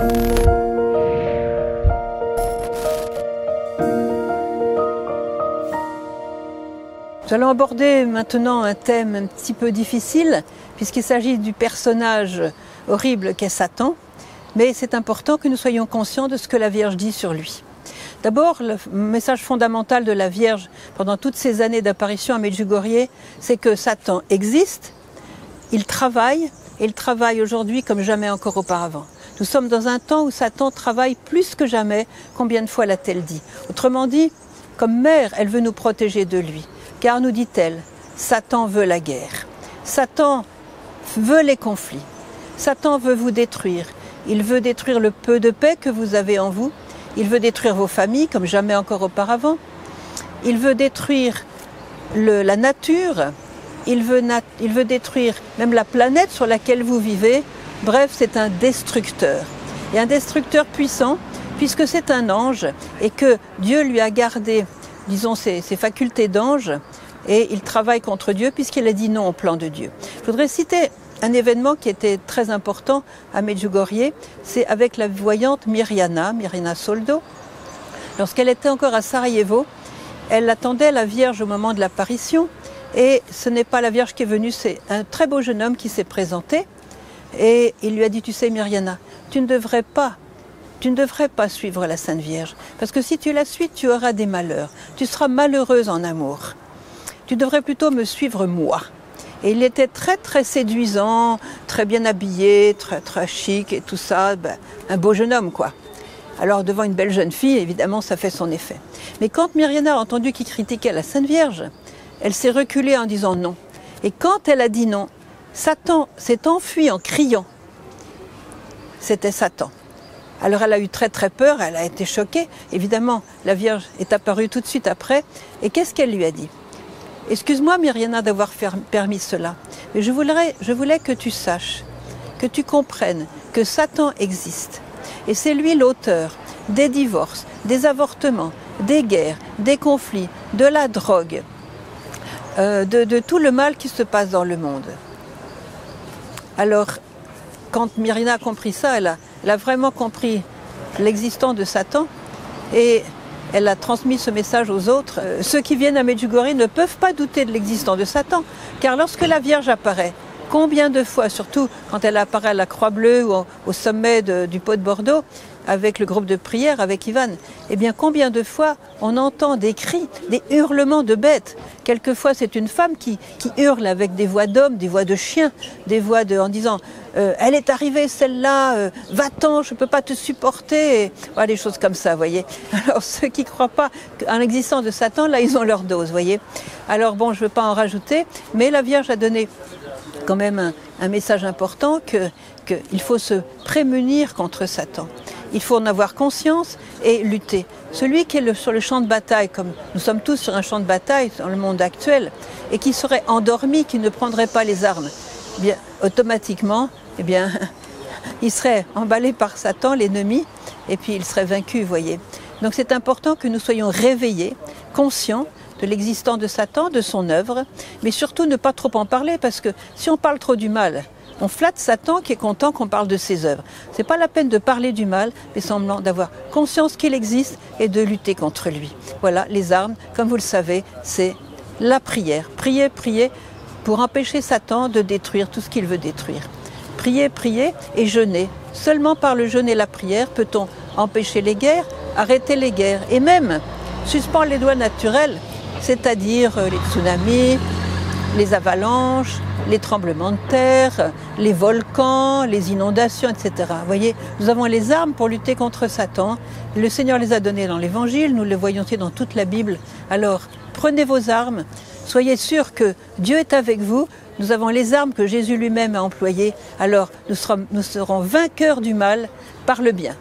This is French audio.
Nous allons aborder maintenant un thème un petit peu difficile, puisqu'il s'agit du personnage horrible qu'est Satan, mais c'est important que nous soyons conscients de ce que la Vierge dit sur lui. D'abord, le message fondamental de la Vierge pendant toutes ces années d'apparition à Medjugorje, c'est que Satan existe, il travaille, et il travaille aujourd'hui comme jamais encore auparavant. Nous sommes dans un temps où Satan travaille plus que jamais, combien de fois l'a-t-elle dit Autrement dit, comme mère, elle veut nous protéger de lui. Car, nous dit-elle, Satan veut la guerre. Satan veut les conflits. Satan veut vous détruire. Il veut détruire le peu de paix que vous avez en vous. Il veut détruire vos familles comme jamais encore auparavant. Il veut détruire la nature. Il veut détruire même la planète sur laquelle vous vivez. Bref, c'est un destructeur. Et un destructeur puissant, puisque c'est un ange et que Dieu lui a gardé disons, ses, facultés d'ange et il travaille contre Dieu puisqu'il a dit non au plan de Dieu. Je voudrais citer un événement qui était très important à Medjugorje, c'est avec la voyante Myriana, Myriana Soldo. Lorsqu'elle était encore à Sarajevo, elle attendait la Vierge au moment de l'apparition et ce n'est pas la Vierge qui est venue, c'est un très beau jeune homme qui s'est présenté et il lui a dit, tu sais Myriana, tu ne devrais pas tu ne devrais pas suivre la Sainte Vierge, parce que si tu la suis, tu auras des malheurs. Tu seras malheureuse en amour. Tu devrais plutôt me suivre moi. Et il était très très séduisant, très bien habillé, très très chic et tout ça, ben, un beau jeune homme quoi. Alors devant une belle jeune fille, évidemment, ça fait son effet. Mais quand Myriana a entendu qu'il critiquait la Sainte Vierge, elle s'est reculée en disant non. Et quand elle a dit non, Satan s'est enfui en criant. C'était Satan. Alors elle a eu très très peur, elle a été choquée. Évidemment, la Vierge est apparue tout de suite après. Et qu'est-ce qu'elle lui a dit? Excuse-moi Myriana d'avoir permis cela, mais je voulais, que tu saches, que tu comprennes que Satan existe. Et c'est lui l'auteur des divorces, des avortements, des guerres, des conflits, de la drogue, euh, de tout le mal qui se passe dans le monde. Alors, quand Myriana a compris ça, elle a, elle a vraiment compris l'existence de Satan et elle a transmis ce message aux autres. Euh, ceux qui viennent à Medjugorje ne peuvent pas douter de l'existence de Satan, car lorsque la Vierge apparaît, combien de fois, surtout quand elle apparaît à la Croix Bleue ou au, sommet du pot de Bordeaux, avec le groupe de prière, avec Ivan, eh bien combien de fois on entend des cris, des hurlements de bêtes? Quelquefois c'est une femme qui, hurle avec des voix d'hommes, des voix de chiens, des voix de, en disant euh, elle est arrivée celle-là, euh, va-t'en, je ne peux pas te supporter, des choses comme ça, voyez. Alors ceux qui ne croient pas en l'existence de Satan, là ils ont leur dose, voyez. Alors bon, je ne veux pas en rajouter, mais la Vierge a donné quand même un, message important qu'il faut se prémunir contre Satan. Il faut en avoir conscience et lutter. Celui qui est sur le champ de bataille, comme nous sommes tous sur un champ de bataille dans le monde actuel, et qui serait endormi, qui ne prendrait pas les armes, eh automatiquement, eh bien, il serait emballé par Satan, l'ennemi, et puis il serait vaincu, voyez. Donc c'est important que nous soyons réveillés, conscients de l'existence de Satan, de son œuvre, mais surtout ne pas trop en parler, parce que si on parle trop du mal, on flatte Satan qui est content qu'on parle de ses œuvres. C'est pas la peine de parler du mal, mais semblant d'avoir conscience qu'il existe et de lutter contre lui. Voilà, les armes, comme vous le savez, c'est la prière. Prier, prier pour empêcher Satan de détruire tout ce qu'il veut détruire. Prier, prier et jeûner. Seulement par le jeûne et la prière peut-on empêcher les guerres, arrêter les guerres et même suspendre les lois naturelles, c'est-à-dire euh, les tsunamis, les avalanches, les tremblements de terre, les volcans, les inondations, etc. Vous voyez, nous avons les armes pour lutter contre Satan. Le Seigneur les a données dans l'Évangile, nous le voyons dans toute la Bible. Alors, prenez vos armes, soyez sûrs que Dieu est avec vous. Nous avons les armes que Jésus lui-même a employées. Alors, nous serons vainqueurs du mal par le bien.